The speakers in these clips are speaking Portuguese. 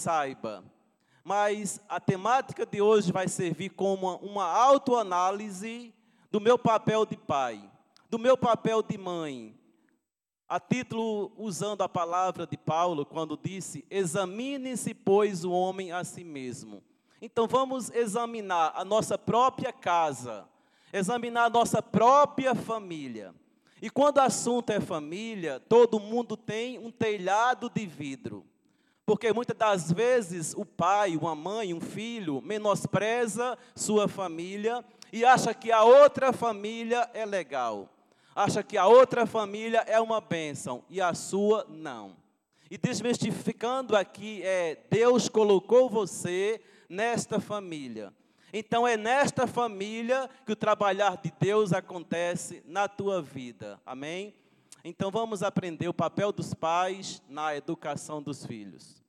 saiba. Mas a temática de hoje vai servir como uma, autoanálise do meu papel de pai, do meu papel de mãe. A título, usando a palavra de Paulo, quando disse: Examine-se, pois, o homem a si mesmo. Então vamos examinar a nossa própria casa, examinar a nossa própria família. E quando o assunto é família, todo mundo tem um telhado de vidro. Porque muitas das vezes o pai, uma mãe, um filho menospreza sua família e acha que a outra família é legal. Acha que a outra família é uma bênção e a sua não. E desmistificando aqui é Deus colocou você nesta família. Então é nesta família que o trabalhar de Deus acontece na tua vida. Amém? Então vamos aprender o papel dos pais na educação dos filhos.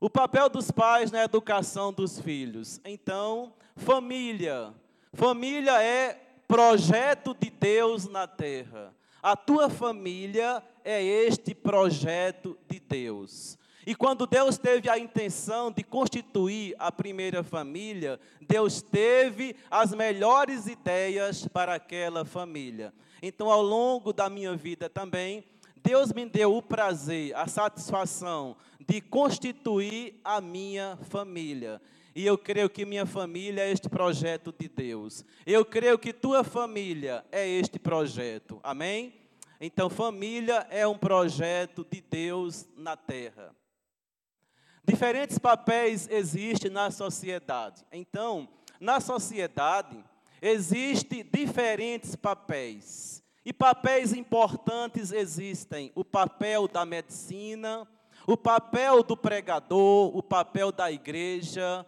O papel dos pais na educação dos filhos. Então, família. Família é projeto de Deus na terra. A tua família é este projeto de Deus. E quando Deus teve a intenção de constituir a primeira família, Deus teve as melhores ideias para aquela família. Então, ao longo da minha vida também, Deus me deu o prazer, a satisfação de constituir a minha família. E eu creio que minha família é este projeto de Deus. Eu creio que tua família é este projeto. Amém? Então, família é um projeto de Deus na terra. Diferentes papéis existem na sociedade. Então, na sociedade, existem diferentes papéis. E papéis importantes existem: o papel da medicina, o papel do pregador, o papel da igreja,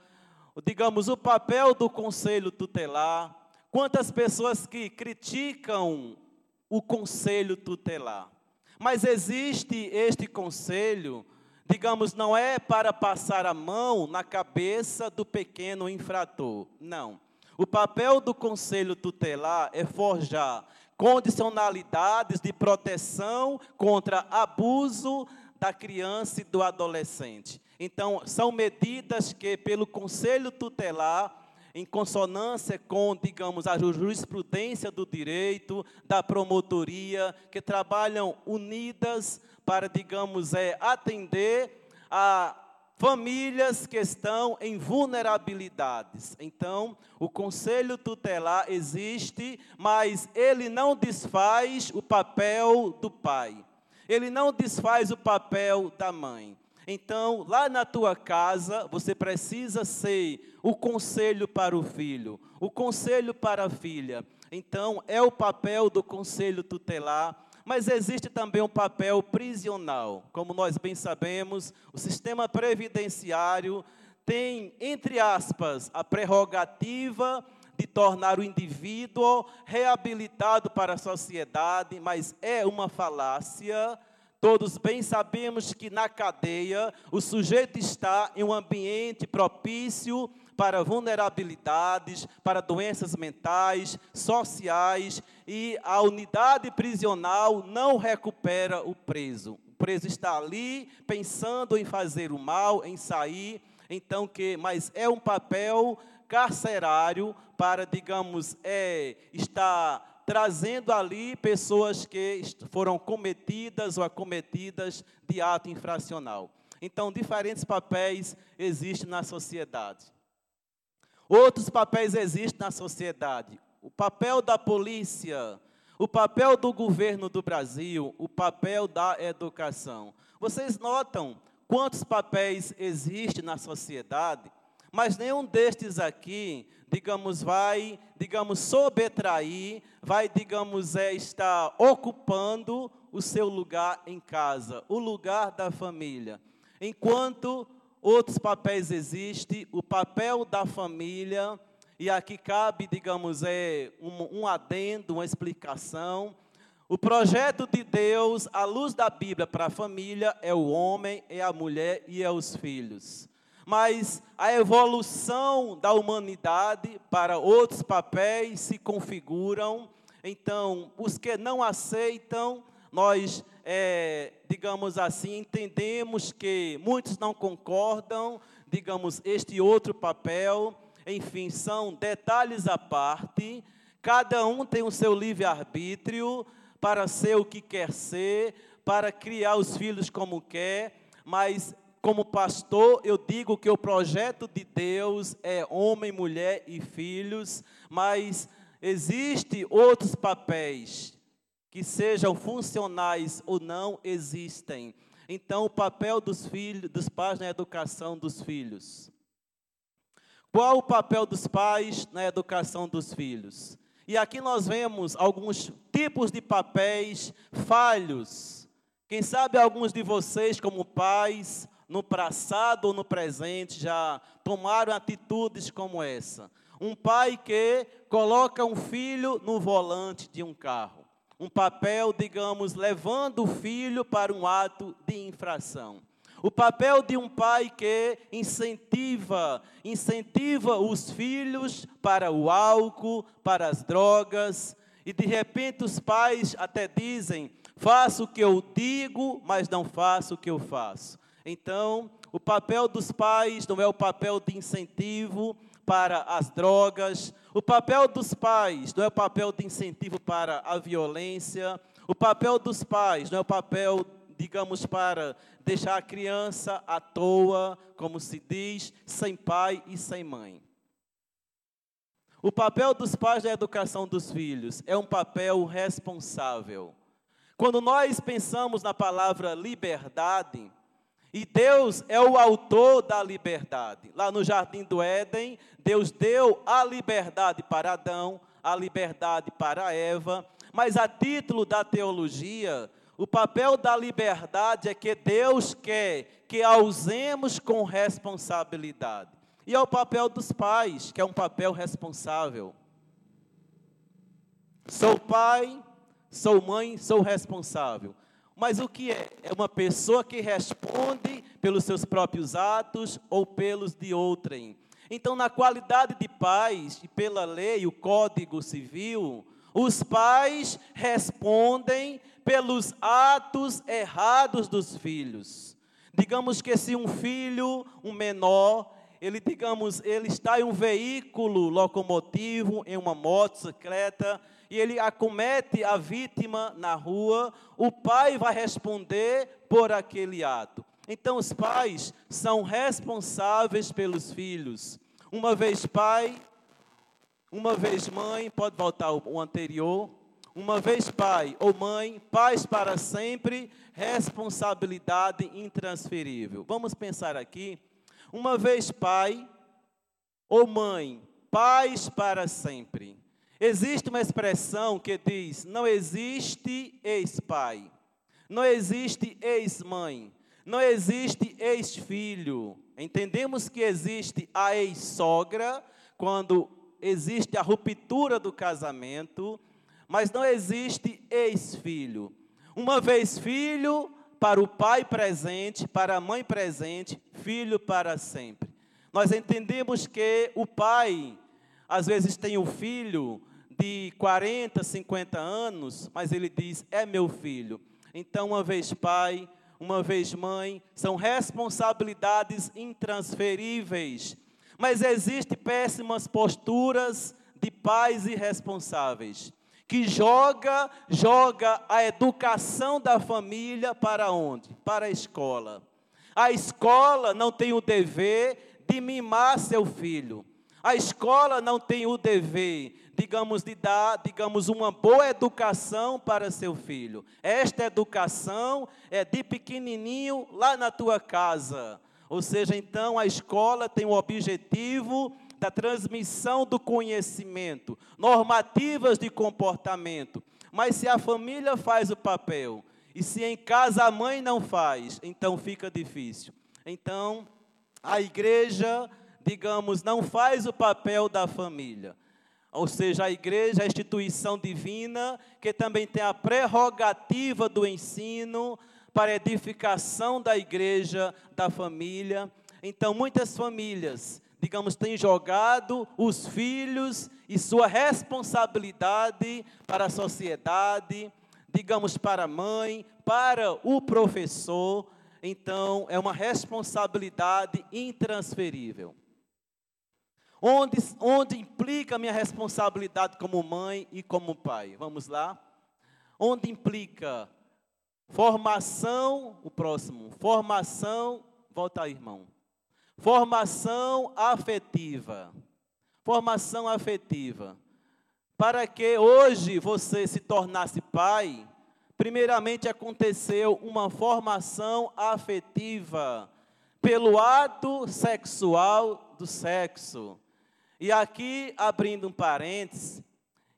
digamos, o papel do conselho tutelar. Quantas pessoas que criticam o conselho tutelar? Mas existe este conselho, digamos, não é para passar a mão na cabeça do pequeno infrator. Não. O papel do conselho tutelar é forjar condicionalidades de proteção contra abuso da criança e do adolescente. Então, são medidas que, pelo Conselho Tutelar, em consonância com, digamos, a jurisprudência do direito, da promotoria, que trabalham unidas para, digamos, é, atender a famílias que estão em vulnerabilidades. Então, o conselho tutelar existe, mas ele não desfaz o papel do pai. Ele não desfaz o papel da mãe. Então, lá na tua casa, você precisa ser o conselho para o filho, o conselho para a filha. Então, é o papel do conselho tutelar mas existe também um papel prisional. Como nós bem sabemos, o sistema previdenciário tem, entre aspas, a prerrogativa de tornar o indivíduo reabilitado para a sociedade, mas é uma falácia. Todos bem sabemos que na cadeia o sujeito está em um ambiente propício para vulnerabilidades, para doenças mentais, sociais, e a unidade prisional não recupera o preso. O preso está ali pensando em fazer o mal, em sair, então que, mas é um papel carcerário para, digamos, é, estar trazendo ali pessoas que foram cometidas ou acometidas de ato infracional. Então, diferentes papéis existem na sociedade. Outros papéis existem na sociedade. O papel da polícia, o papel do governo do Brasil, o papel da educação. Vocês notam quantos papéis existem na sociedade, mas nenhum destes aqui, digamos, vai, digamos, sobretrair, vai, digamos, é, estar ocupando o seu lugar em casa, o lugar da família. Enquanto outros papéis existem, o papel da família, e aqui cabe, digamos, é um, um adendo, uma explicação. O projeto de Deus, à luz da Bíblia, para a família é o homem, é a mulher e é os filhos. Mas a evolução da humanidade para outros papéis se configuram. Então, os que não aceitam, nós é, digamos assim, entendemos que muitos não concordam, digamos, este outro papel, enfim, são detalhes à parte, cada um tem o seu livre-arbítrio para ser o que quer ser, para criar os filhos como quer, mas como pastor, eu digo que o projeto de Deus é homem, mulher e filhos, mas existem outros papéis que sejam funcionais ou não existem. Então, o papel dos filhos, dos pais na educação dos filhos. Qual o papel dos pais na educação dos filhos? E aqui nós vemos alguns tipos de papéis falhos. Quem sabe alguns de vocês, como pais, no passado ou no presente, já tomaram atitudes como essa. Um pai que coloca um filho no volante de um carro um papel, digamos, levando o filho para um ato de infração. O papel de um pai que incentiva, incentiva os filhos para o álcool, para as drogas, e de repente os pais até dizem: faço o que eu digo, mas não faço o que eu faço. Então, o papel dos pais não é o papel de incentivo, para as drogas. O papel dos pais não é o papel de incentivo para a violência. O papel dos pais não é o papel, digamos, para deixar a criança à toa, como se diz, sem pai e sem mãe. O papel dos pais na educação dos filhos é um papel responsável. Quando nós pensamos na palavra liberdade, e Deus é o autor da liberdade. Lá no jardim do Éden, Deus deu a liberdade para Adão, a liberdade para Eva, mas a título da teologia, o papel da liberdade é que Deus quer que a usemos com responsabilidade. E é o papel dos pais, que é um papel responsável. Sou pai, sou mãe, sou responsável. Mas o que é? É uma pessoa que responde pelos seus próprios atos ou pelos de outrem. Então, na qualidade de pais, e pela lei, o Código Civil, os pais respondem pelos atos errados dos filhos. Digamos que se um filho, um menor, ele digamos, ele está em um veículo locomotivo, em uma motocicleta, e ele acomete a vítima na rua, o pai vai responder por aquele ato. Então, os pais são responsáveis pelos filhos. Uma vez pai, uma vez mãe, pode voltar o anterior. Uma vez pai ou mãe, pais para sempre, responsabilidade intransferível. Vamos pensar aqui. Uma vez pai ou mãe, pais para sempre. Existe uma expressão que diz: não existe ex-pai, não existe ex-mãe, não existe ex-filho. Entendemos que existe a ex-sogra, quando existe a ruptura do casamento, mas não existe ex-filho. Uma vez filho, para o pai presente, para a mãe presente, filho para sempre. Nós entendemos que o pai, às vezes, tem o filho de 40, 50 anos, mas ele diz: é meu filho. Então, uma vez pai, uma vez mãe, são responsabilidades intransferíveis. Mas existem péssimas posturas de pais irresponsáveis, que joga, joga a educação da família para onde? Para a escola. A escola não tem o dever de mimar seu filho. A escola não tem o dever digamos, de dar, digamos, uma boa educação para seu filho. Esta educação é de pequenininho lá na tua casa. Ou seja, então a escola tem o objetivo da transmissão do conhecimento, normativas de comportamento. Mas se a família faz o papel e se em casa a mãe não faz, então fica difícil. Então, a igreja, digamos, não faz o papel da família ou seja, a igreja, a instituição divina, que também tem a prerrogativa do ensino para edificação da igreja, da família. Então, muitas famílias, digamos, têm jogado os filhos e sua responsabilidade para a sociedade, digamos, para a mãe, para o professor. Então, é uma responsabilidade intransferível. Onde, onde implica a minha responsabilidade como mãe e como pai? Vamos lá? Onde implica formação, o próximo, formação, volta aí, irmão. Formação afetiva. Formação afetiva. Para que hoje você se tornasse pai, primeiramente aconteceu uma formação afetiva pelo ato sexual do sexo. E aqui, abrindo um parênteses,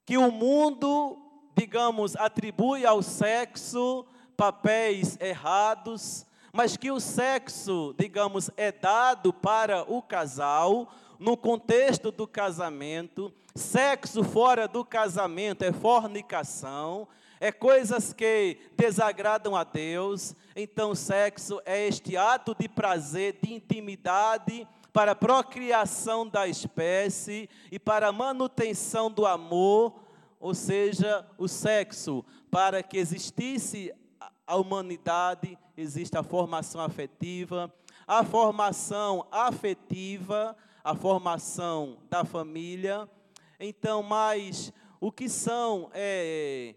que o mundo, digamos, atribui ao sexo papéis errados, mas que o sexo, digamos, é dado para o casal, no contexto do casamento, sexo fora do casamento é fornicação, é coisas que desagradam a Deus. Então, sexo é este ato de prazer, de intimidade, para a procriação da espécie e para a manutenção do amor, ou seja, o sexo, para que existisse a humanidade, existe a formação afetiva, a formação afetiva, a formação da família. Então, mais o que são é,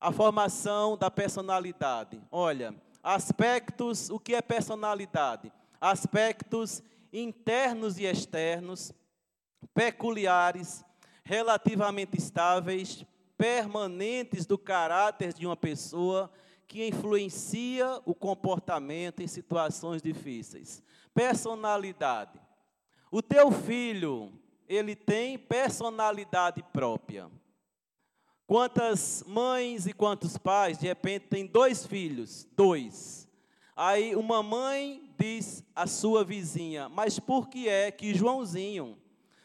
a formação da personalidade? Olha, aspectos, o que é personalidade? Aspectos internos e externos, peculiares, relativamente estáveis, permanentes do caráter de uma pessoa que influencia o comportamento em situações difíceis. Personalidade. O teu filho, ele tem personalidade própria. Quantas mães e quantos pais, de repente, têm dois filhos? Dois. Aí uma mãe diz à sua vizinha: Mas por que é que Joãozinho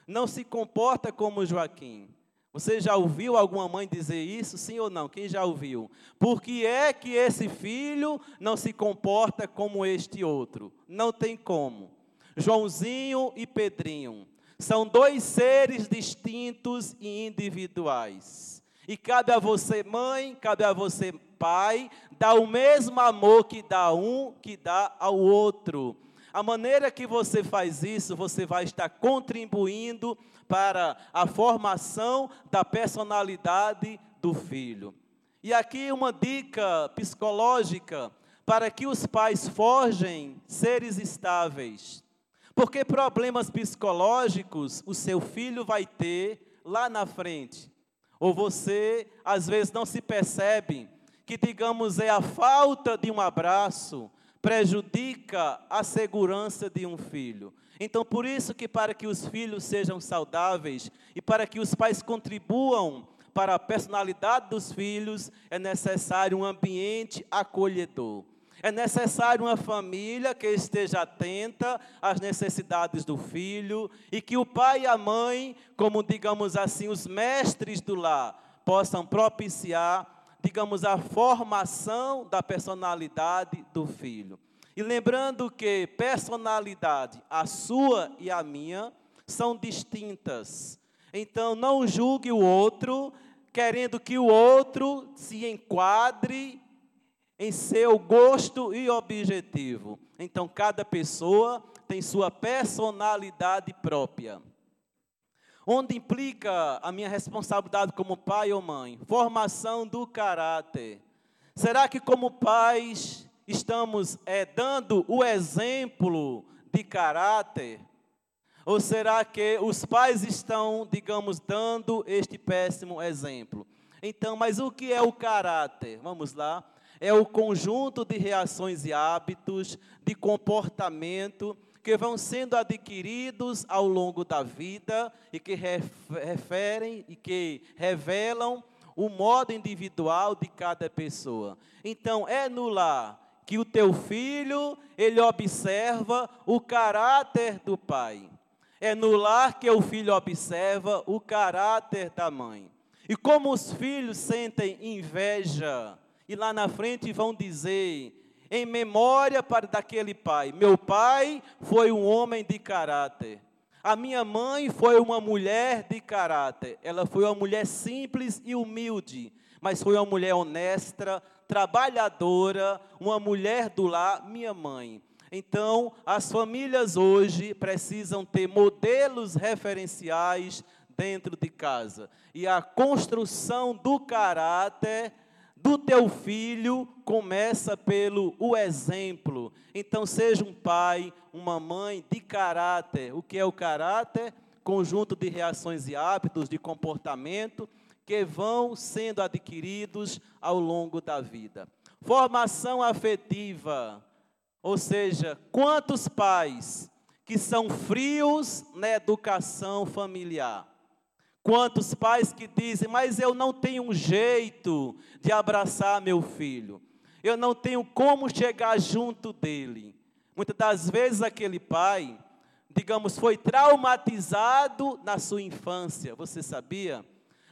não se comporta como Joaquim? Você já ouviu alguma mãe dizer isso? Sim ou não? Quem já ouviu? Por que é que esse filho não se comporta como este outro? Não tem como. Joãozinho e Pedrinho são dois seres distintos e individuais. E cabe a você, mãe, cabe a você, pai, dar o mesmo amor que dá um, que dá ao outro. A maneira que você faz isso, você vai estar contribuindo para a formação da personalidade do filho. E aqui uma dica psicológica para que os pais forjem seres estáveis. Porque problemas psicológicos o seu filho vai ter lá na frente. Ou você, às vezes, não se percebe que, digamos, é a falta de um abraço, prejudica a segurança de um filho. Então, por isso que para que os filhos sejam saudáveis e para que os pais contribuam para a personalidade dos filhos, é necessário um ambiente acolhedor. É necessário uma família que esteja atenta às necessidades do filho e que o pai e a mãe, como digamos assim, os mestres do lar, possam propiciar digamos, a formação da personalidade do filho. E lembrando que personalidade, a sua e a minha, são distintas. Então, não julgue o outro, querendo que o outro se enquadre em seu gosto e objetivo. Então, cada pessoa tem sua personalidade própria. Onde implica a minha responsabilidade como pai ou mãe? Formação do caráter. Será que, como pais, estamos é, dando o exemplo de caráter? Ou será que os pais estão, digamos, dando este péssimo exemplo? Então, mas o que é o caráter? Vamos lá. É o conjunto de reações e hábitos, de comportamento que vão sendo adquiridos ao longo da vida e que referem e que revelam o modo individual de cada pessoa. Então, é no lar que o teu filho, ele observa o caráter do pai. É no lar que o filho observa o caráter da mãe. E como os filhos sentem inveja, e lá na frente vão dizer: em memória para daquele pai. Meu pai foi um homem de caráter. A minha mãe foi uma mulher de caráter. Ela foi uma mulher simples e humilde, mas foi uma mulher honesta, trabalhadora, uma mulher do lar, minha mãe. Então, as famílias hoje precisam ter modelos referenciais dentro de casa. E a construção do caráter do teu filho começa pelo o exemplo. Então, seja um pai, uma mãe de caráter. O que é o caráter? Conjunto de reações e hábitos, de comportamento que vão sendo adquiridos ao longo da vida. Formação afetiva, ou seja, quantos pais que são frios na educação familiar? Quantos pais que dizem, mas eu não tenho um jeito de abraçar meu filho, eu não tenho como chegar junto dele. Muitas das vezes aquele pai, digamos, foi traumatizado na sua infância, você sabia?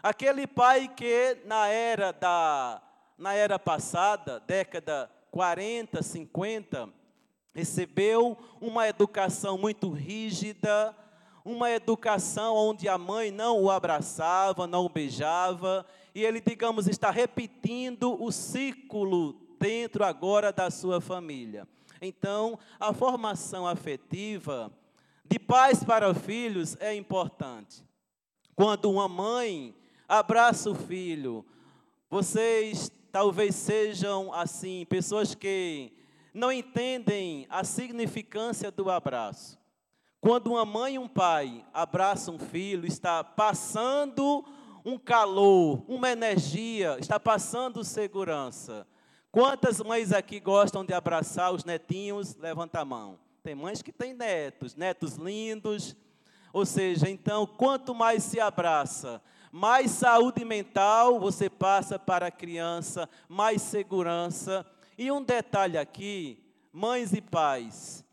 Aquele pai que na era da na era passada, década 40, 50, recebeu uma educação muito rígida, uma educação onde a mãe não o abraçava, não o beijava, e ele, digamos, está repetindo o ciclo dentro agora da sua família. Então, a formação afetiva de pais para filhos é importante. Quando uma mãe abraça o filho. Vocês talvez sejam assim, pessoas que não entendem a significância do abraço. Quando uma mãe e um pai abraçam um filho, está passando um calor, uma energia, está passando segurança. Quantas mães aqui gostam de abraçar os netinhos? Levanta a mão. Tem mães que têm netos, netos lindos. Ou seja, então, quanto mais se abraça, mais saúde mental você passa para a criança, mais segurança. E um detalhe aqui, mães e pais,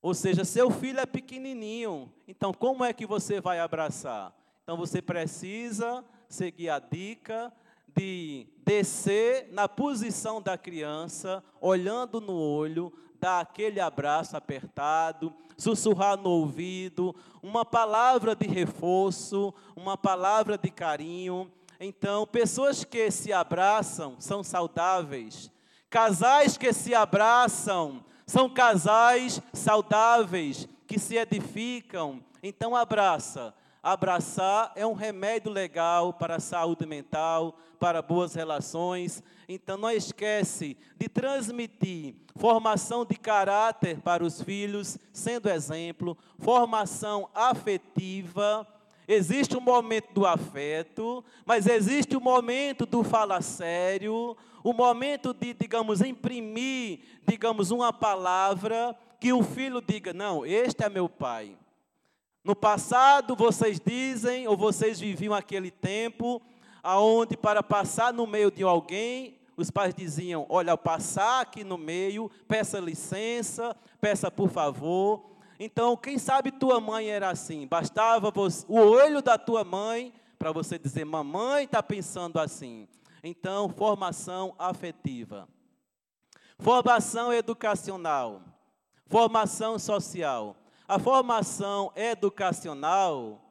ou seja, seu filho é pequenininho, então como é que você vai abraçar? Então você precisa seguir a dica de descer na posição da criança, olhando no olho, dar aquele abraço apertado, sussurrar no ouvido, uma palavra de reforço, uma palavra de carinho. Então, pessoas que se abraçam são saudáveis. Casais que se abraçam são casais saudáveis, que se edificam. Então, abraça. Abraçar é um remédio legal para a saúde mental, para boas relações. Então não esquece de transmitir formação de caráter para os filhos, sendo exemplo, formação afetiva. Existe o um momento do afeto, mas existe o um momento do fala sério, o um momento de, digamos, imprimir, digamos, uma palavra que o filho diga: "Não, este é meu pai". No passado, vocês dizem, ou vocês viviam aquele tempo, aonde para passar no meio de alguém, os pais diziam: Olha, ao passar aqui no meio, peça licença, peça por favor. Então, quem sabe tua mãe era assim, bastava você, o olho da tua mãe para você dizer: Mamãe está pensando assim. Então, formação afetiva, formação educacional, formação social. A formação educacional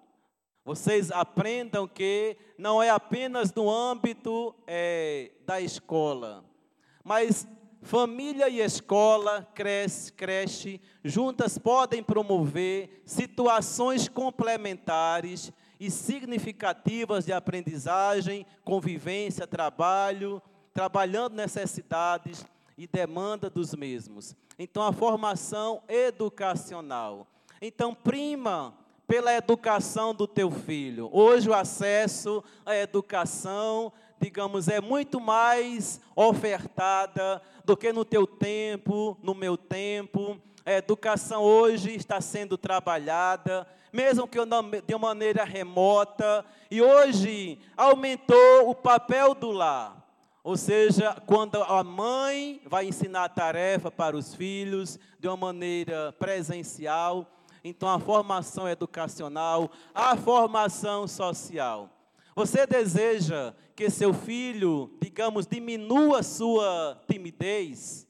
vocês aprendam que não é apenas no âmbito é, da escola, mas família e escola, creche, creche, juntas podem promover situações complementares e significativas de aprendizagem, convivência, trabalho, trabalhando necessidades e demanda dos mesmos. Então, a formação educacional. Então, prima pela educação do teu filho. Hoje o acesso à educação, digamos, é muito mais ofertada do que no teu tempo, no meu tempo. A educação hoje está sendo trabalhada, mesmo que de uma maneira remota, e hoje aumentou o papel do lar. Ou seja, quando a mãe vai ensinar a tarefa para os filhos de uma maneira presencial, então, a formação educacional, a formação social. Você deseja que seu filho, digamos, diminua sua timidez?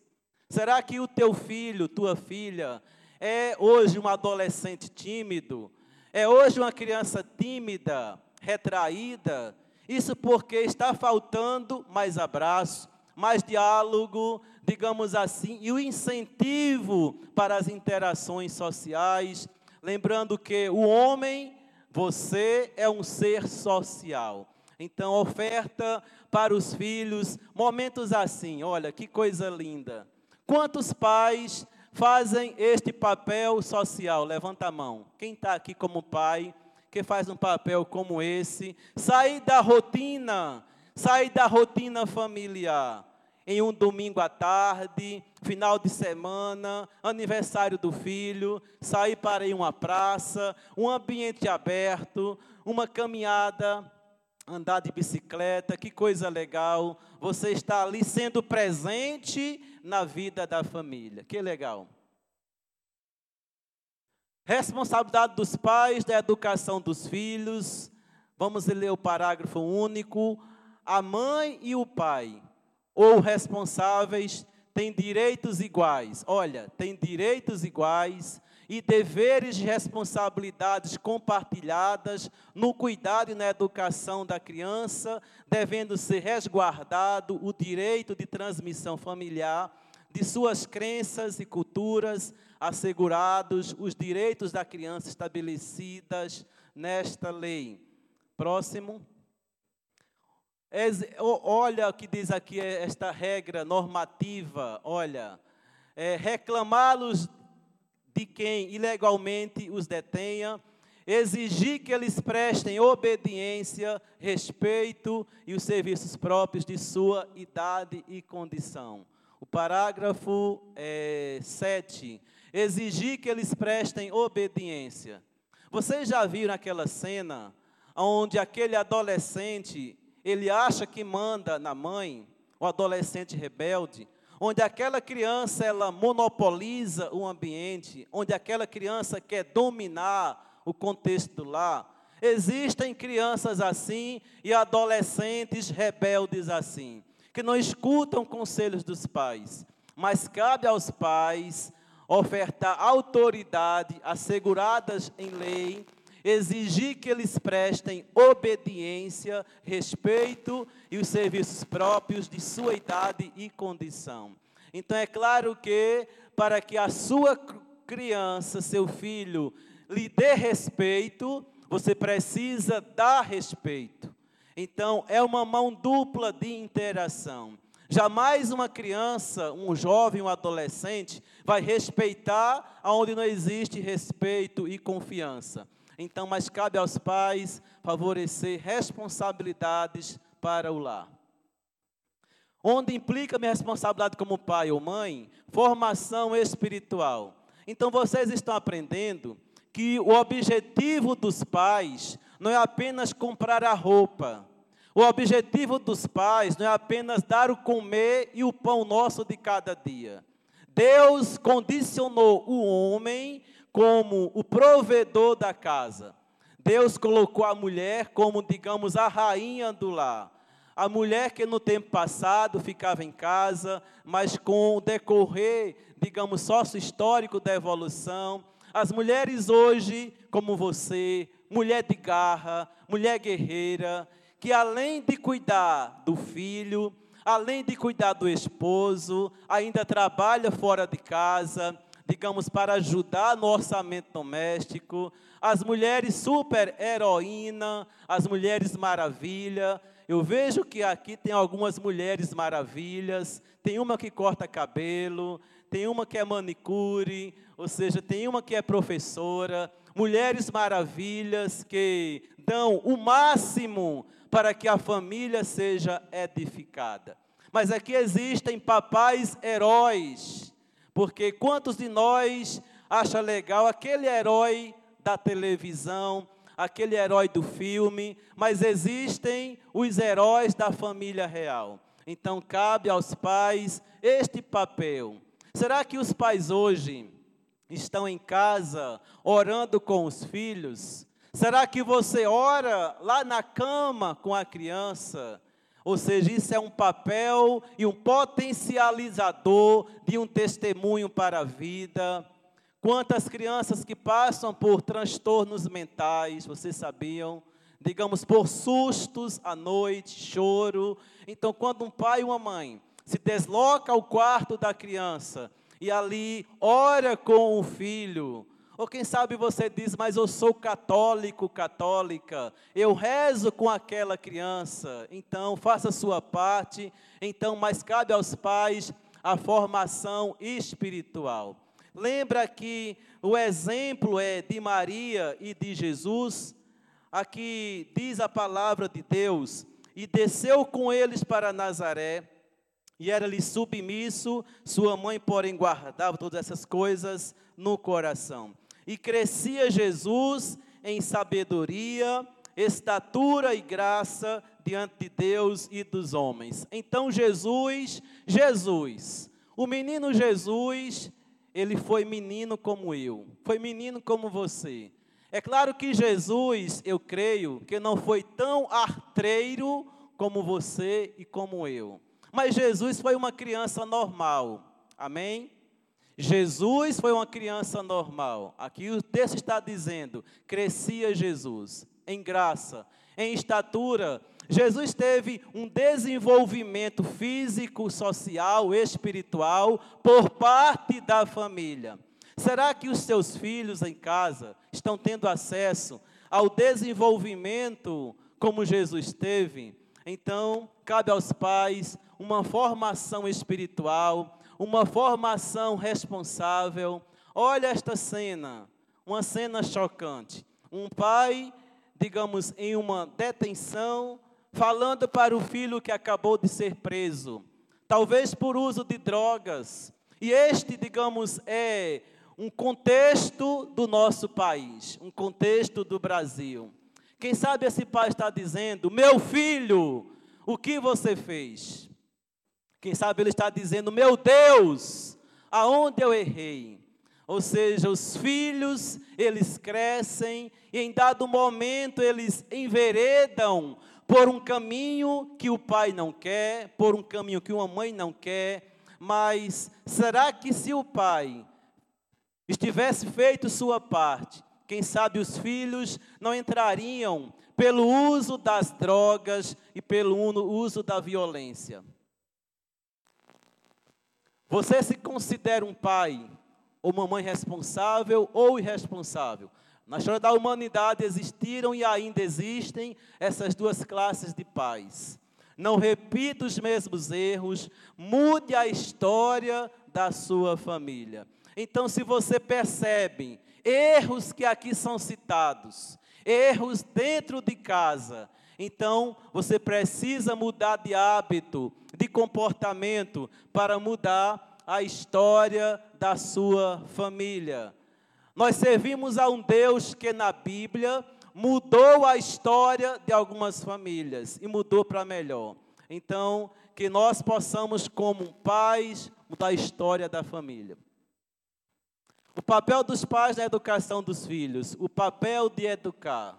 Será que o teu filho, tua filha, é hoje um adolescente tímido? É hoje uma criança tímida, retraída? Isso porque está faltando mais abraço, mais diálogo, digamos assim, e o incentivo para as interações sociais. Lembrando que o homem, você é um ser social. Então, oferta para os filhos, momentos assim, olha que coisa linda. Quantos pais fazem este papel social? Levanta a mão. Quem está aqui como pai, que faz um papel como esse? Sair da rotina, sair da rotina familiar. Em um domingo à tarde, final de semana, aniversário do filho, sair para ir uma praça, um ambiente aberto, uma caminhada andar de bicicleta, que coisa legal. Você está ali sendo presente na vida da família. Que legal. Responsabilidade dos pais da educação dos filhos. Vamos ler o parágrafo único. A mãe e o pai, ou responsáveis, têm direitos iguais. Olha, têm direitos iguais e deveres e responsabilidades compartilhadas no cuidado e na educação da criança, devendo ser resguardado o direito de transmissão familiar de suas crenças e culturas, assegurados os direitos da criança estabelecidas nesta lei. Próximo. Olha o que diz aqui esta regra normativa, olha, é, reclamá-los de quem ilegalmente os detenha, exigir que eles prestem obediência, respeito e os serviços próprios de sua idade e condição. O parágrafo é, 7. Exigir que eles prestem obediência. Vocês já viram aquela cena onde aquele adolescente, ele acha que manda na mãe, o adolescente rebelde, onde aquela criança ela monopoliza o ambiente, onde aquela criança quer dominar o contexto lar. Existem crianças assim e adolescentes rebeldes assim, que não escutam conselhos dos pais, mas cabe aos pais ofertar autoridade asseguradas em lei exigir que eles prestem obediência, respeito e os serviços próprios de sua idade e condição. Então é claro que para que a sua criança, seu filho, lhe dê respeito, você precisa dar respeito. Então é uma mão dupla de interação. Jamais uma criança, um jovem, um adolescente vai respeitar aonde não existe respeito e confiança. Então, mas cabe aos pais favorecer responsabilidades para o lar. Onde implica minha responsabilidade como pai ou mãe? Formação espiritual. Então, vocês estão aprendendo que o objetivo dos pais não é apenas comprar a roupa. O objetivo dos pais não é apenas dar o comer e o pão nosso de cada dia. Deus condicionou o homem como o provedor da casa. Deus colocou a mulher como, digamos, a rainha do lar. A mulher que no tempo passado ficava em casa, mas com o decorrer, digamos, sócio-histórico da evolução, as mulheres hoje, como você, mulher de garra, mulher guerreira, que além de cuidar do filho, além de cuidar do esposo, ainda trabalha fora de casa, digamos, para ajudar no orçamento doméstico, as mulheres super heroína, as mulheres maravilha. Eu vejo que aqui tem algumas mulheres maravilhas, tem uma que corta cabelo, tem uma que é manicure, ou seja, tem uma que é professora, mulheres maravilhas que dão o máximo para que a família seja edificada. Mas aqui existem papais heróis, porque quantos de nós acha legal aquele herói da televisão, aquele herói do filme, mas existem os heróis da família real. Então cabe aos pais este papel. Será que os pais hoje estão em casa orando com os filhos? Será que você ora lá na cama com a criança? Ou seja, isso é um papel e um potencializador de um testemunho para a vida. Quantas crianças que passam por transtornos mentais, vocês sabiam? digamos, por sustos à noite, choro. Então, quando um pai e uma mãe se desloca ao quarto da criança e ali ora com o filho, ou quem sabe você diz, mas eu sou católico, católica, eu rezo com aquela criança, então faça a sua parte, então, mas cabe aos pais a formação espiritual. Lembra que o exemplo é de Maria e de Jesus? Aqui diz a palavra de Deus: e desceu com eles para Nazaré, e era-lhe submisso, sua mãe, porém, guardava todas essas coisas no coração. E crescia Jesus em sabedoria, estatura e graça diante de Deus e dos homens. Então Jesus, Jesus, o menino Jesus, ele foi menino como eu, foi menino como você. É claro que Jesus, eu creio, que não foi tão arteiro como você e como eu. Mas Jesus foi uma criança normal. Amém? Jesus foi uma criança normal. Aqui o texto está dizendo: crescia Jesus em graça, em estatura. Jesus teve um desenvolvimento físico, social, espiritual por parte da família. Será que os seus filhos em casa estão tendo acesso ao desenvolvimento como Jesus teve? Então, cabe aos pais uma formação espiritual, uma formação responsável. Olha esta cena, uma cena chocante. Um pai digamos, em uma detenção, falando para o filho que acabou de ser preso, talvez por uso de drogas. E este, digamos, é um contexto do nosso país, um contexto do Brasil. Quem sabe esse pai está dizendo: Meu filho, o que você fez? Quem sabe ele está dizendo: Meu Deus, aonde eu errei? Ou seja, os filhos, eles crescem e em dado momento eles enveredam por um caminho que o pai não quer, por um caminho que uma mãe não quer. Mas será que se o pai estivesse feito sua parte, quem sabe os filhos não entrariam pelo uso das drogas e pelo uso da violência? Você se considera um pai ou uma mãe responsável ou irresponsável. Na história da humanidade existiram e ainda existem essas duas classes de pais. Não repita os mesmos erros, mude a história da sua família. Então, se você percebe erros que aqui são citados, erros dentro de casa, então você precisa mudar de hábito, de comportamento para mudar a história da sua família. Nós servimos a um Deus que na Bíblia mudou a história de algumas famílias e mudou para melhor. Então, que nós possamos, como pais, mudar a história da família. O papel dos pais na educação dos filhos, o papel de educar.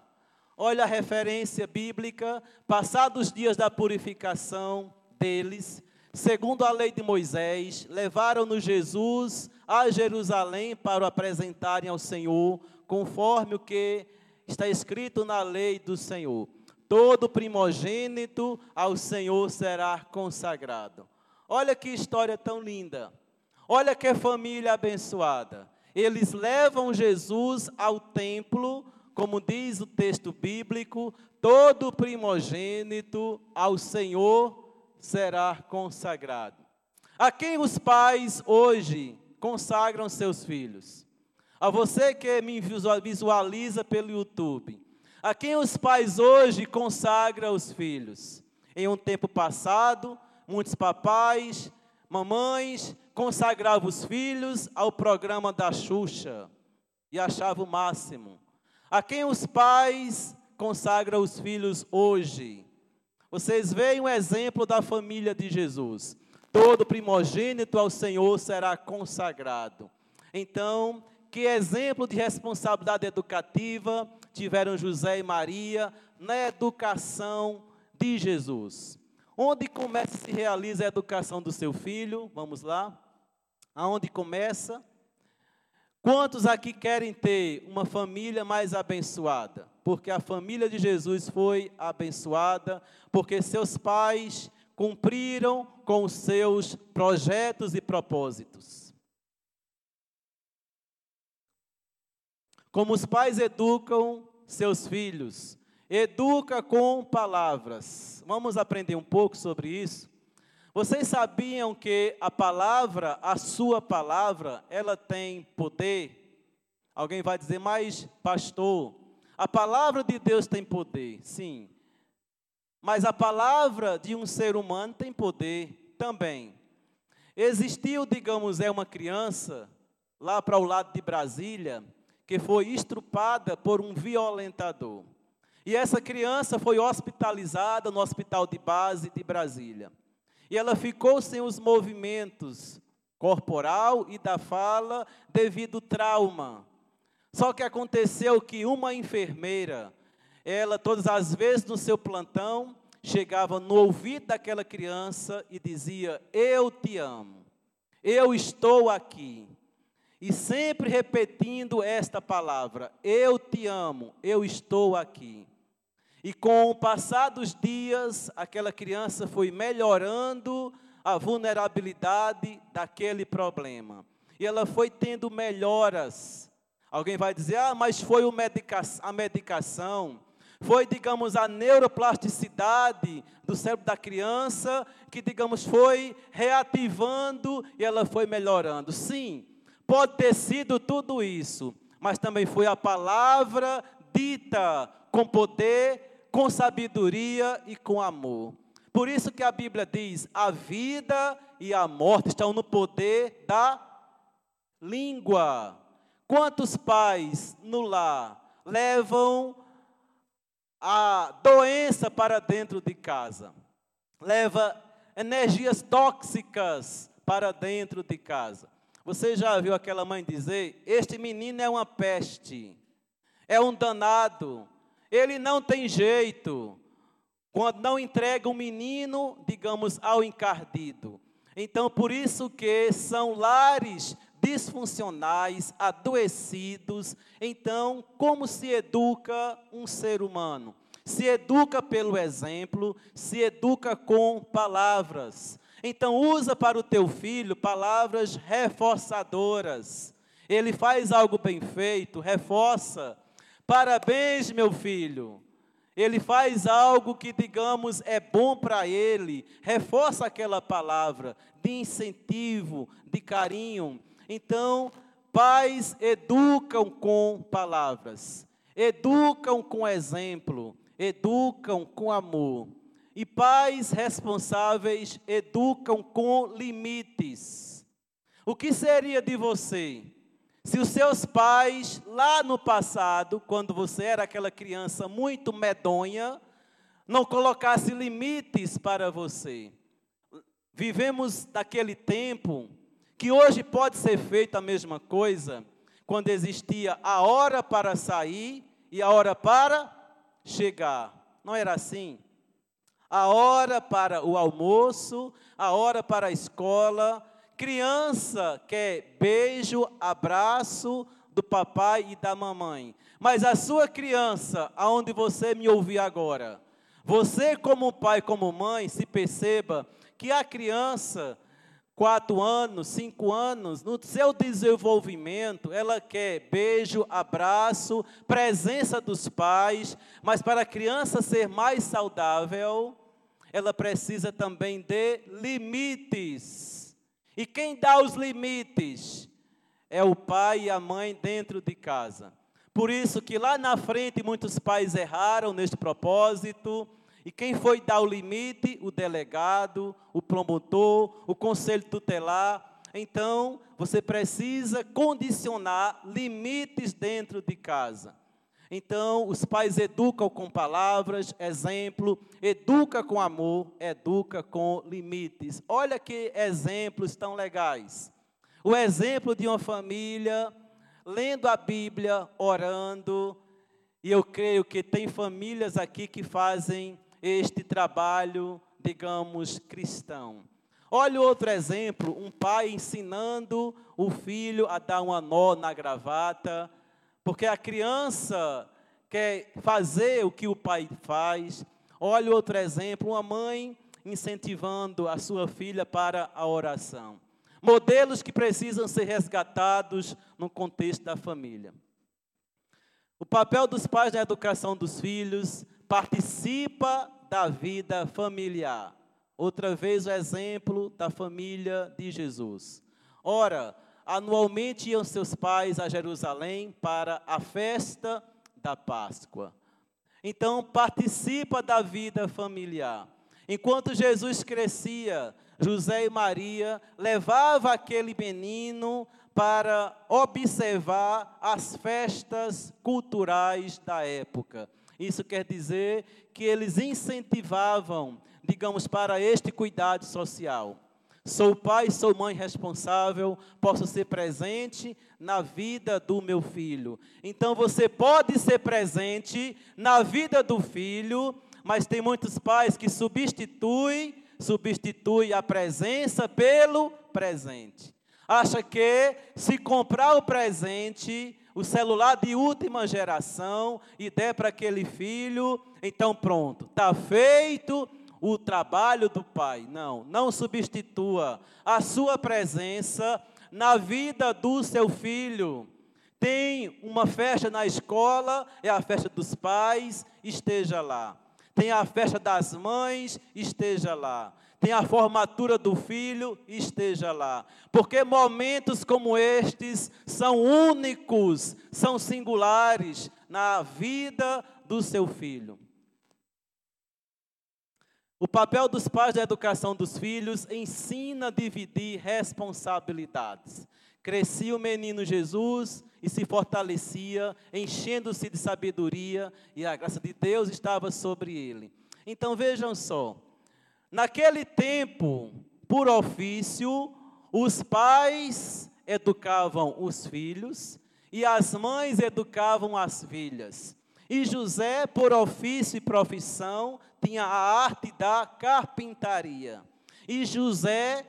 Olha a referência bíblica, passados os dias da purificação deles, segundo a lei de Moisés, levaram-no Jesus a Jerusalém para o apresentarem ao Senhor, conforme o que está escrito na lei do Senhor. Todo primogênito ao Senhor será consagrado. Olha que história tão linda. Olha que família abençoada. Eles levam Jesus ao templo, como diz o texto bíblico, todo primogênito ao Senhor será consagrado. A quem os pais hoje consagram seus filhos? A você que me visualiza pelo YouTube. A quem os pais hoje consagram os filhos? Em um tempo passado, muitos papais, mamães consagravam os filhos ao programa da Xuxa e achavam o máximo. A quem os pais consagram os filhos hoje? Vocês veem um exemplo da família de Jesus. Todo primogênito ao Senhor será consagrado. Então, que exemplo de responsabilidade educativa tiveram José e Maria na educação de Jesus? Onde começa e se realiza a educação do seu filho? Vamos lá. Aonde começa? Quantos aqui querem ter uma família mais abençoada? Porque a família de Jesus foi abençoada, porque seus pais cumpriram com os seus projetos e propósitos. Como os pais educam seus filhos, educa com palavras. Vamos aprender um pouco sobre isso. Vocês sabiam que a palavra, a sua palavra, ela tem poder? Alguém vai dizer, mas pastor, a palavra de Deus tem poder. Sim. Mas a palavra de um ser humano tem poder também. Existiu, digamos, é uma criança lá para o lado de Brasília que foi estrupada por um violentador. E essa criança foi hospitalizada no hospital de base de Brasília. E ela ficou sem os movimentos corporal e da fala devido ao trauma. Só que aconteceu que uma enfermeira, ela todas as vezes no seu plantão, chegava no ouvido daquela criança e dizia: Eu te amo, eu estou aqui. E sempre repetindo esta palavra: Eu te amo, eu estou aqui. E com o passar dos dias, aquela criança foi melhorando a vulnerabilidade daquele problema. E ela foi tendo melhoras. Alguém vai dizer, ah, mas foi medica a medicação, foi, digamos, a neuroplasticidade do cérebro da criança que, digamos, foi reativando e ela foi melhorando. Sim, pode ter sido tudo isso, mas também foi a palavra dita com poder com sabedoria e com amor. Por isso que a Bíblia diz: a vida e a morte estão no poder da língua. Quantos pais no lar levam a doença para dentro de casa? Leva energias tóxicas para dentro de casa. Você já viu aquela mãe dizer: Este menino é uma peste, é um danado, ele não tem jeito quando não entrega um menino, digamos, ao encardido. Então, por isso que são lares disfuncionais, adoecidos. Então, como se educa um ser humano? Se educa pelo exemplo, se educa com palavras. Então, usa para o teu filho palavras reforçadoras. Ele faz algo bem feito, reforça Parabéns, meu filho. Ele faz algo que, digamos, é bom para ele, reforça aquela palavra de incentivo, de carinho. Então, pais educam com palavras, educam com exemplo, educam com amor. E pais responsáveis educam com limites. O que seria de você se os seus pais, lá no passado, quando você era aquela criança muito medonha, não colocassem limites para você. Vivemos naquele tempo que hoje pode ser feita a mesma coisa, quando existia a hora para sair e a hora para chegar. Não era assim? A hora para o almoço, a hora para a escola, Criança quer beijo, abraço do papai e da mamãe. Mas a sua criança, aonde você me ouvir agora, você como pai, como mãe, se perceba que a criança, quatro anos, cinco anos, no seu desenvolvimento, ela quer beijo, abraço, presença dos pais, mas para a criança ser mais saudável, ela precisa também de limites. E quem dá os limites é o pai e a mãe dentro de casa. Por isso que lá na frente muitos pais erraram neste propósito. E quem foi dar o limite? O delegado, o promotor, o conselho tutelar. Então, você precisa condicionar limites dentro de casa. Então, os pais educam com palavras, exemplo, educa com amor, educa com limites. Olha que exemplos tão legais. O exemplo de uma família lendo a Bíblia, orando, e eu creio que tem famílias aqui que fazem este trabalho, digamos, cristão. Olha outro exemplo: um pai ensinando o filho a dar uma nó na gravata, porque a criança quer fazer o que o pai faz. Olha outro exemplo: uma mãe incentivando a sua filha para a oração. Modelos que precisam ser resgatados no contexto da família. O papel dos pais na educação dos filhos participa da vida familiar. Outra vez o exemplo da família de Jesus. Ora, anualmente iam seus pais a Jerusalém para a festa da Páscoa. Então, participa da vida familiar. Enquanto Jesus crescia, José e Maria levavam aquele menino para observar as festas culturais da época. Isso quer dizer que eles incentivavam digamos, para este cuidado social. Sou pai, sou mãe responsável, posso ser presente na vida do meu filho. Então você pode ser presente na vida do filho, mas tem muitos pais que substituem, substituem a presença pelo presente. Acha que se comprar o presente, o celular de última geração e der para aquele filho, então pronto, está feito, o trabalho do Pai. Não, não substitua a sua presença na vida do seu filho. Tem uma festa na escola, é a festa dos pais, esteja lá. Tem a festa das mães, esteja lá. Tem a formatura do filho, esteja lá. Porque momentos como estes são únicos, são singulares na vida do seu filho. O papel dos pais da educação dos filhos ensina a dividir responsabilidades. Crescia o menino Jesus e se fortalecia, enchendo-se de sabedoria, e a graça de Deus estava sobre ele. Então vejam só, naquele tempo, por ofício, os pais educavam os filhos e as mães educavam as filhas. E José, por ofício e profissão, tinha a arte da carpintaria. E José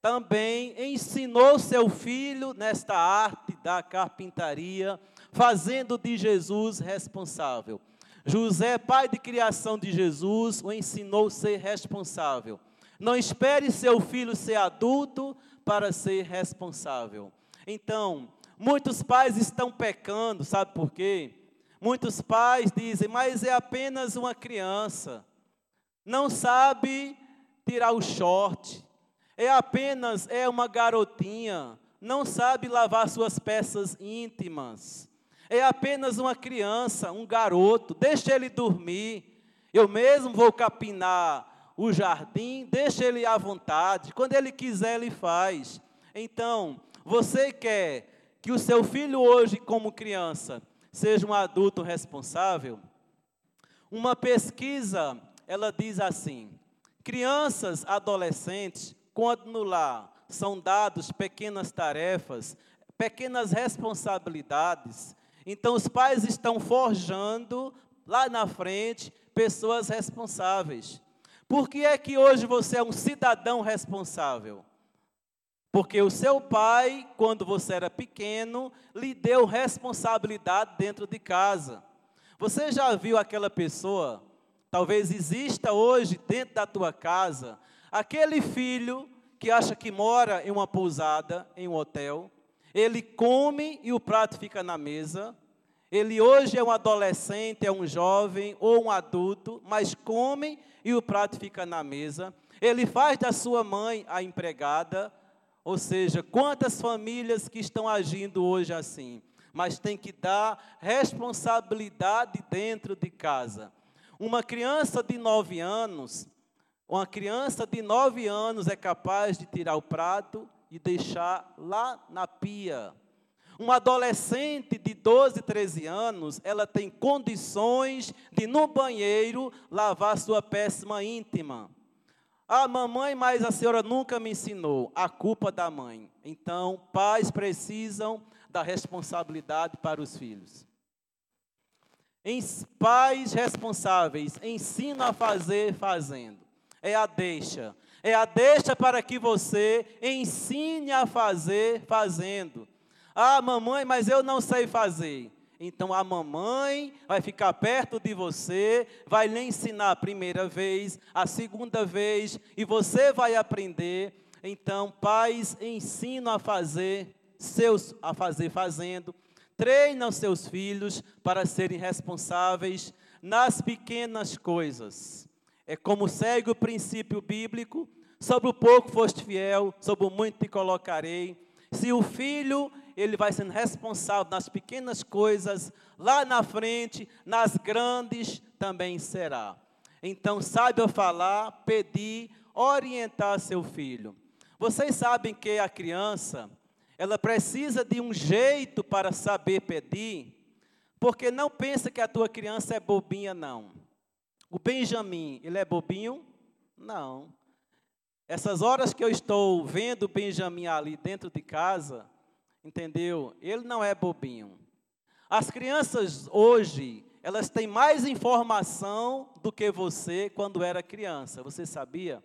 também ensinou seu filho nesta arte da carpintaria, fazendo de Jesus responsável. José, pai de criação de Jesus, o ensinou a ser responsável. Não espere seu filho ser adulto para ser responsável. Então, muitos pais estão pecando, sabe por quê? Muitos pais dizem, mas é apenas uma criança, não sabe tirar o short, é apenas é uma garotinha, não sabe lavar suas peças íntimas, é apenas uma criança, um garoto, deixa ele dormir. Eu mesmo vou capinar o jardim, deixa ele à vontade, quando ele quiser, ele faz. Então, você quer que o seu filho hoje, como criança, seja um adulto responsável. Uma pesquisa, ela diz assim: crianças, adolescentes, quando no lar são dados pequenas tarefas, pequenas responsabilidades, então os pais estão forjando lá na frente pessoas responsáveis. Por que é que hoje você é um cidadão responsável? Porque o seu pai, quando você era pequeno, lhe deu responsabilidade dentro de casa. Você já viu aquela pessoa, talvez exista hoje dentro da tua casa, aquele filho que acha que mora em uma pousada, em um hotel, ele come e o prato fica na mesa. Ele hoje é um adolescente, é um jovem ou um adulto, mas come e o prato fica na mesa. Ele faz da sua mãe a empregada, ou seja, quantas famílias que estão agindo hoje assim, mas tem que dar responsabilidade dentro de casa. Uma criança de nove anos, uma criança de nove anos é capaz de tirar o prato e deixar lá na pia. Uma adolescente de 12, 13 anos, ela tem condições de, no banheiro, lavar sua péssima íntima. Ah, mamãe, mas a senhora nunca me ensinou. A culpa da mãe. Então, pais precisam da responsabilidade para os filhos. Em, pais responsáveis ensinam a fazer fazendo. É a deixa. É a deixa para que você ensine a fazer fazendo. Ah, mamãe, mas eu não sei fazer. Então a mamãe vai ficar perto de você, vai lhe ensinar a primeira vez, a segunda vez, e você vai aprender. Então, pais ensinam a fazer, seus a fazer fazendo, treinam seus filhos para serem responsáveis nas pequenas coisas. É como segue o princípio bíblico: sobre o pouco foste fiel, sobre o muito te colocarei. Se o filho ele vai sendo responsável nas pequenas coisas, lá na frente, nas grandes também será. Então, saiba falar, pedir, orientar seu filho. Vocês sabem que a criança, ela precisa de um jeito para saber pedir, porque não pensa que a tua criança é bobinha, não. O Benjamin, ele é bobinho? Não. Essas horas que eu estou vendo o Benjamin ali dentro de casa, Entendeu? Ele não é bobinho. As crianças hoje, elas têm mais informação do que você quando era criança. Você sabia?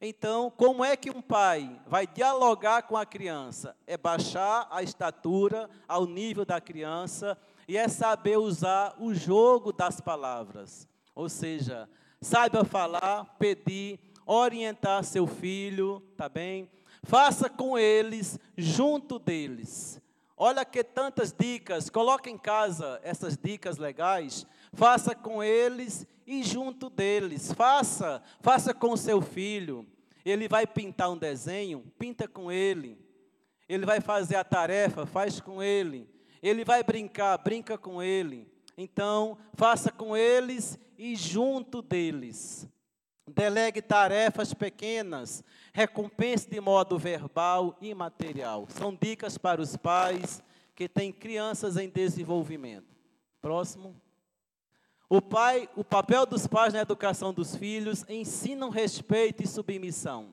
Então, como é que um pai vai dialogar com a criança? É baixar a estatura ao nível da criança e é saber usar o jogo das palavras. Ou seja, saiba falar, pedir, orientar seu filho, tá bem? Faça com eles, junto deles. Olha que tantas dicas, coloque em casa essas dicas legais. Faça com eles e junto deles. Faça, faça com seu filho. Ele vai pintar um desenho, pinta com ele. Ele vai fazer a tarefa, faz com ele. Ele vai brincar, brinca com ele. Então, faça com eles e junto deles. Delegue tarefas pequenas, recompense de modo verbal e material. São dicas para os pais que têm crianças em desenvolvimento. Próximo. O pai, o papel dos pais na educação dos filhos ensinam respeito e submissão.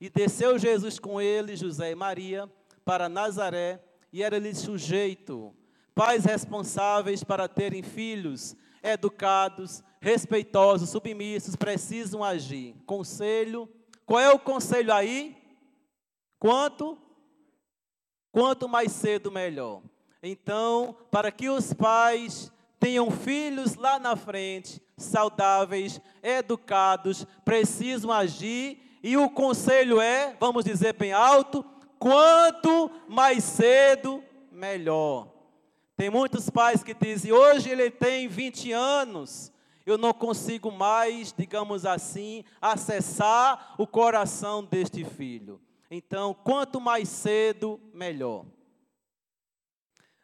E desceu Jesus com ele, José e Maria, para Nazaré, e era-lhe sujeito. Pais responsáveis para terem filhos educados, respeitosos, submissos, precisam agir. Conselho, qual é o conselho aí? Quanto? Quanto mais cedo, melhor. Então, para que os pais tenham filhos lá na frente, saudáveis, educados, precisam agir, e o conselho é, vamos dizer bem alto, quanto mais cedo, melhor. Tem muitos pais que dizem: hoje ele tem 20 anos, eu não consigo mais, digamos assim, acessar o coração deste filho. Então, quanto mais cedo, melhor.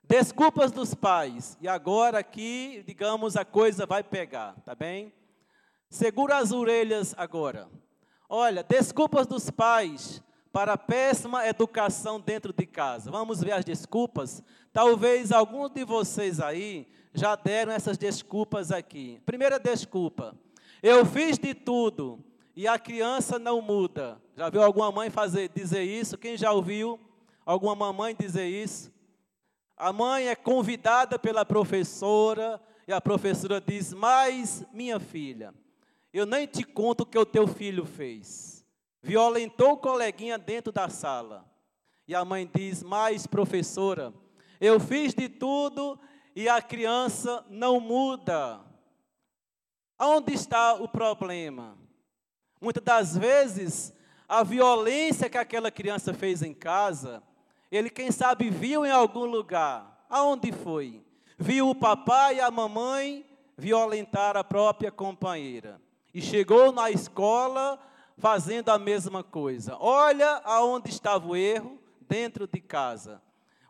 Desculpas dos pais. E agora aqui, digamos, a coisa vai pegar, tá bem? Segura as orelhas agora. Olha, desculpas dos pais para a péssima educação dentro de casa. Vamos ver as desculpas. Talvez alguns de vocês aí já deram essas desculpas aqui. Primeira desculpa: eu fiz de tudo e a criança não muda. Já viu alguma mãe fazer dizer isso? Quem já ouviu alguma mamãe dizer isso? A mãe é convidada pela professora e a professora diz: "Mas minha filha, eu nem te conto o que o teu filho fez violentou o coleguinha dentro da sala. E a mãe diz: Mas, professora, eu fiz de tudo e a criança não muda. Aonde está o problema? Muitas das vezes, a violência que aquela criança fez em casa, ele, quem sabe, viu em algum lugar. Aonde foi? Viu o papai e a mamãe violentar a própria companheira. E chegou na escola fazendo a mesma coisa. Olha aonde estava o erro dentro de casa.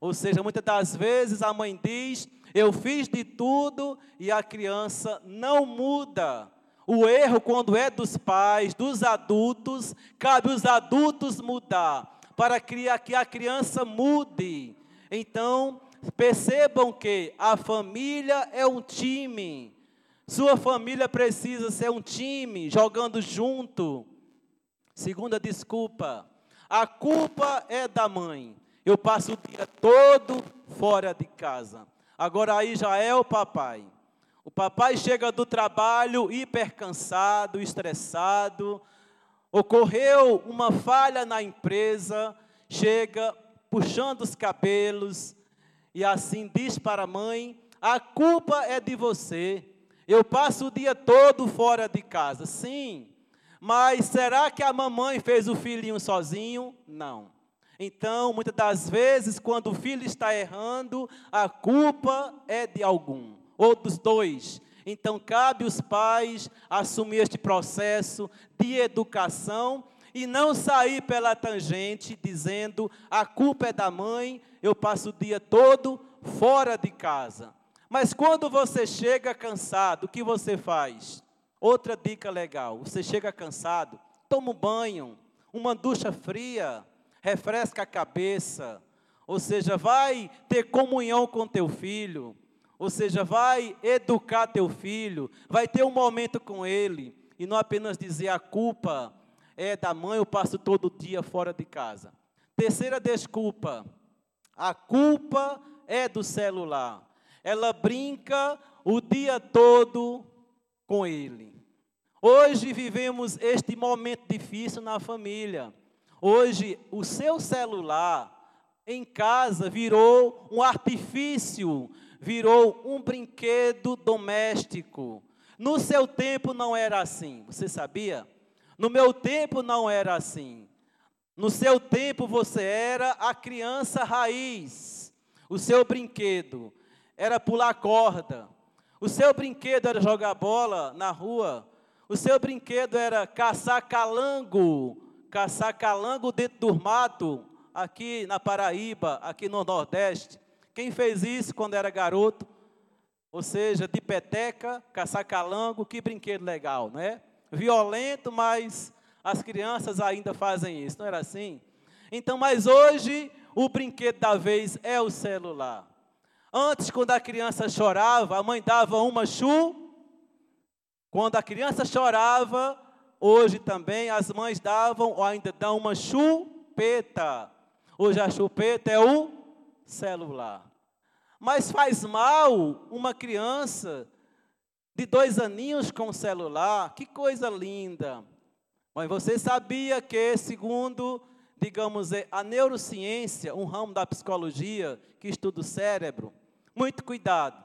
Ou seja, muitas das vezes a mãe diz: Eu fiz de tudo e a criança não muda. O erro, quando é dos pais, dos adultos, cabe os adultos mudar, para que a criança mude. Então, percebam que a família é um time. Sua família precisa ser um time, jogando junto. Segunda desculpa, a culpa é da mãe. Eu passo o dia todo fora de casa. Agora aí já é o papai. O papai chega do trabalho hiper cansado, estressado. Ocorreu uma falha na empresa, chega puxando os cabelos e assim diz para a mãe: A culpa é de você. Eu passo o dia todo fora de casa. Sim, mas será que a mamãe fez o filhinho sozinho? Não. Então, muitas das vezes, quando o filho está errando, a culpa é de algum, ou dos dois. Então, cabe os pais assumir este processo de educação e não sair pela tangente dizendo a culpa é da mãe, eu passo o dia todo fora de casa. Mas quando você chega cansado, o que você faz? Outra dica legal: você chega cansado, toma um banho, uma ducha fria, refresca a cabeça, ou seja, vai ter comunhão com teu filho, ou seja, vai educar teu filho, vai ter um momento com ele, e não apenas dizer a culpa é da mãe, eu passo todo dia fora de casa. Terceira desculpa, a culpa é do celular. Ela brinca o dia todo com ele. Hoje vivemos este momento difícil na família. Hoje o seu celular em casa virou um artifício virou um brinquedo doméstico. No seu tempo não era assim, você sabia? No meu tempo não era assim. No seu tempo você era a criança raiz. O seu brinquedo era pular corda. O seu brinquedo era jogar bola na rua. O seu brinquedo era caçar calango, caçar calango dentro do mato, aqui na Paraíba, aqui no Nordeste. Quem fez isso quando era garoto? Ou seja, de peteca, caçar calango, que brinquedo legal, não é? Violento, mas as crianças ainda fazem isso, não era assim? Então, mas hoje o brinquedo da vez é o celular. Antes, quando a criança chorava, a mãe dava uma chu. Quando a criança chorava, hoje também as mães davam ou ainda dão uma chupeta. Hoje a chupeta é o celular. Mas faz mal uma criança de dois aninhos com celular, que coisa linda. Mas você sabia que, segundo, digamos, é, a neurociência, um ramo da psicologia que estuda o cérebro, muito cuidado.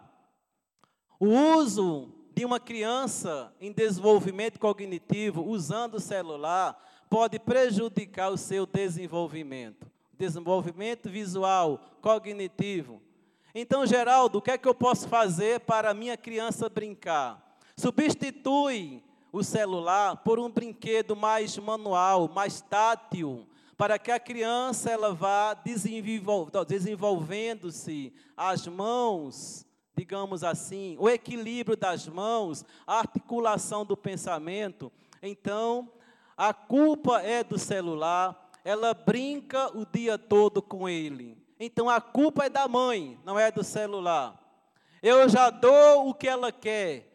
O uso de uma criança em desenvolvimento cognitivo usando o celular pode prejudicar o seu desenvolvimento desenvolvimento visual, cognitivo. Então, Geraldo, o que é que eu posso fazer para a minha criança brincar? Substitui o celular por um brinquedo mais manual, mais tátil, para que a criança ela vá desenvolvendo-se as mãos, digamos assim, o equilíbrio das mãos, a articulação do pensamento. Então, a culpa é do celular, ela brinca o dia todo com ele. Então a culpa é da mãe, não é do celular. Eu já dou o que ela quer,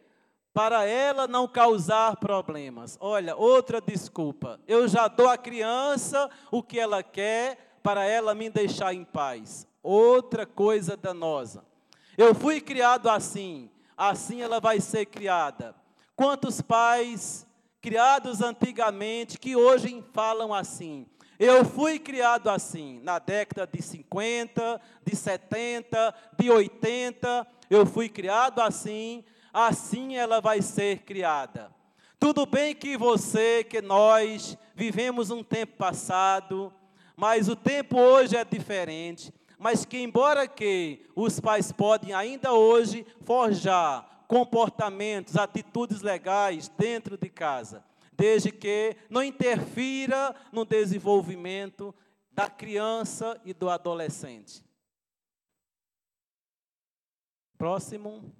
para ela não causar problemas. Olha, outra desculpa. Eu já dou à criança o que ela quer, para ela me deixar em paz. Outra coisa danosa. Eu fui criado assim, assim ela vai ser criada. Quantos pais criados antigamente que hoje falam assim? Eu fui criado assim, na década de 50, de 70, de 80, eu fui criado assim, assim ela vai ser criada. Tudo bem que você, que nós vivemos um tempo passado, mas o tempo hoje é diferente, mas que embora que os pais podem ainda hoje forjar comportamentos, atitudes legais dentro de casa, desde que não interfira no desenvolvimento da criança e do adolescente. Próximo.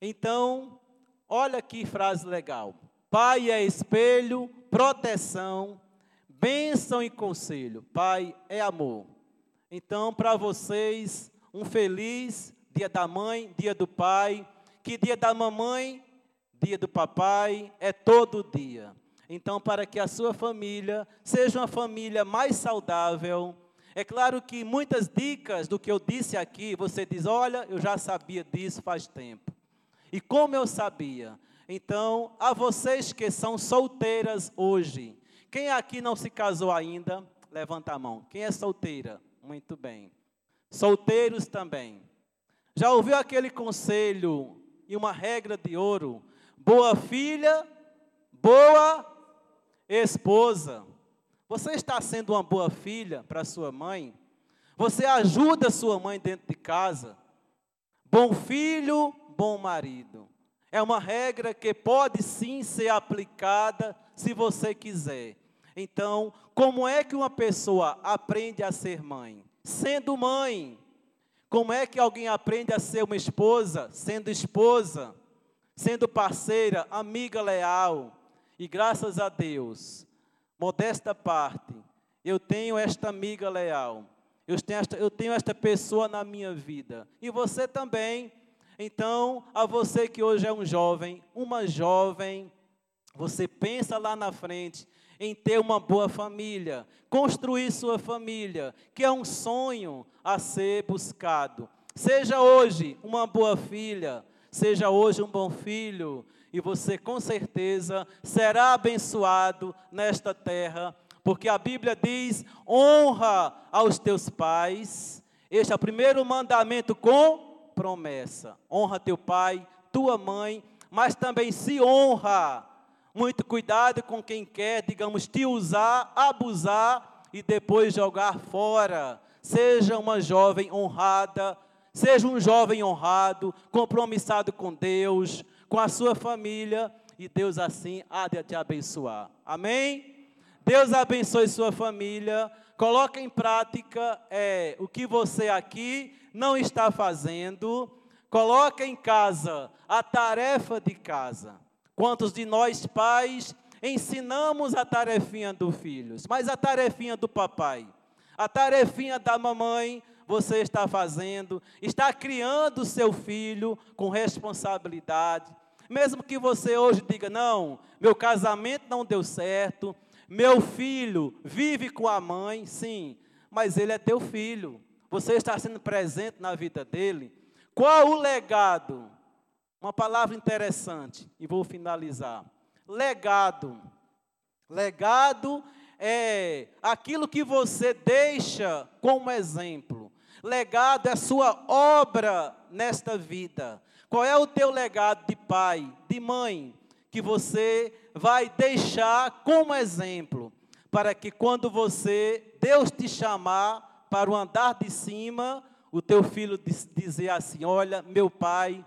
Então, olha que frase legal. Pai é espelho, proteção, bênção e conselho. Pai é amor. Então, para vocês, um feliz dia da mãe, dia do pai. Que dia da mamãe dia do papai, é todo dia. Então, para que a sua família seja uma família mais saudável, é claro que muitas dicas do que eu disse aqui, você diz: olha, eu já sabia disso faz tempo. E como eu sabia? Então, a vocês que são solteiras hoje, Quem aqui não se casou ainda? Levanta a mão. Quem é solteira? Muito bem. Solteiros também. Já ouviu aquele conselho e uma regra de ouro? Boa filha, boa esposa. Você está sendo uma boa filha para sua mãe? Você ajuda sua mãe dentro de casa? Bom filho, bom marido. É uma regra que pode sim ser aplicada se você quiser. Então, como é que uma pessoa aprende a ser mãe? Sendo mãe. Como é que alguém aprende a ser uma esposa? Sendo esposa, sendo parceira, amiga leal. E graças a Deus, modesta parte, eu tenho esta amiga leal. Eu tenho, esta, eu tenho esta pessoa na minha vida. E você também. Então, a você que hoje é um jovem, uma jovem, você pensa lá na frente em ter uma boa família, construir sua família, que é um sonho a ser buscado. Seja hoje uma boa filha, seja hoje um bom filho, e você com certeza será abençoado nesta terra, porque a Bíblia diz: honra aos teus pais. Este é o primeiro mandamento com promessa. Honra teu pai, tua mãe, mas também se honra muito cuidado com quem quer, digamos, te usar, abusar e depois jogar fora. Seja uma jovem honrada, seja um jovem honrado, compromissado com Deus, com a sua família, e Deus assim há de te abençoar. Amém? Deus abençoe sua família. Coloque em prática é, o que você aqui não está fazendo. Coloque em casa a tarefa de casa. Quantos de nós pais ensinamos a tarefinha dos filhos, mas a tarefinha do papai, a tarefinha da mamãe, você está fazendo, está criando seu filho com responsabilidade. Mesmo que você hoje diga: não, meu casamento não deu certo, meu filho vive com a mãe, sim, mas ele é teu filho, você está sendo presente na vida dele. Qual o legado uma palavra interessante, e vou finalizar. Legado. Legado é aquilo que você deixa como exemplo. Legado é sua obra nesta vida. Qual é o teu legado de pai, de mãe, que você vai deixar como exemplo, para que quando você, Deus te chamar para o andar de cima, o teu filho dizer assim: Olha, meu pai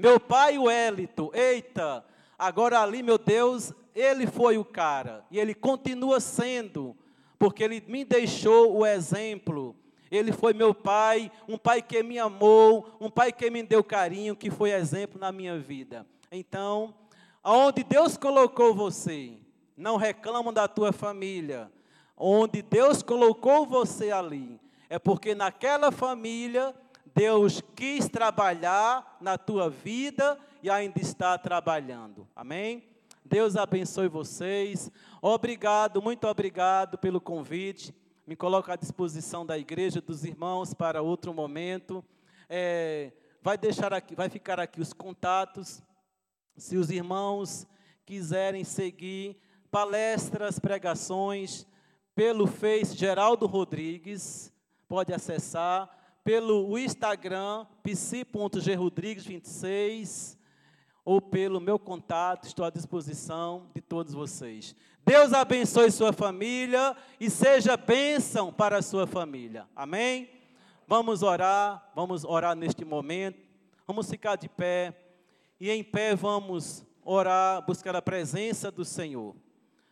meu pai, o Élito, eita, agora ali, meu Deus, ele foi o cara, e ele continua sendo, porque ele me deixou o exemplo. Ele foi meu pai, um pai que me amou, um pai que me deu carinho, que foi exemplo na minha vida. Então, aonde Deus colocou você, não reclamam da tua família. Onde Deus colocou você ali, é porque naquela família Deus quis trabalhar na tua vida e ainda está trabalhando. Amém? Deus abençoe vocês. Obrigado, muito obrigado pelo convite. Me coloco à disposição da igreja, dos irmãos para outro momento. É, vai deixar aqui, vai ficar aqui os contatos. Se os irmãos quiserem seguir palestras, pregações pelo Face Geraldo Rodrigues, pode acessar pelo Instagram, psi.grodrigues26, ou pelo meu contato, estou à disposição de todos vocês. Deus abençoe sua família e seja bênção para a sua família. Amém? Vamos orar, vamos orar neste momento. Vamos ficar de pé e em pé vamos orar, buscar a presença do Senhor.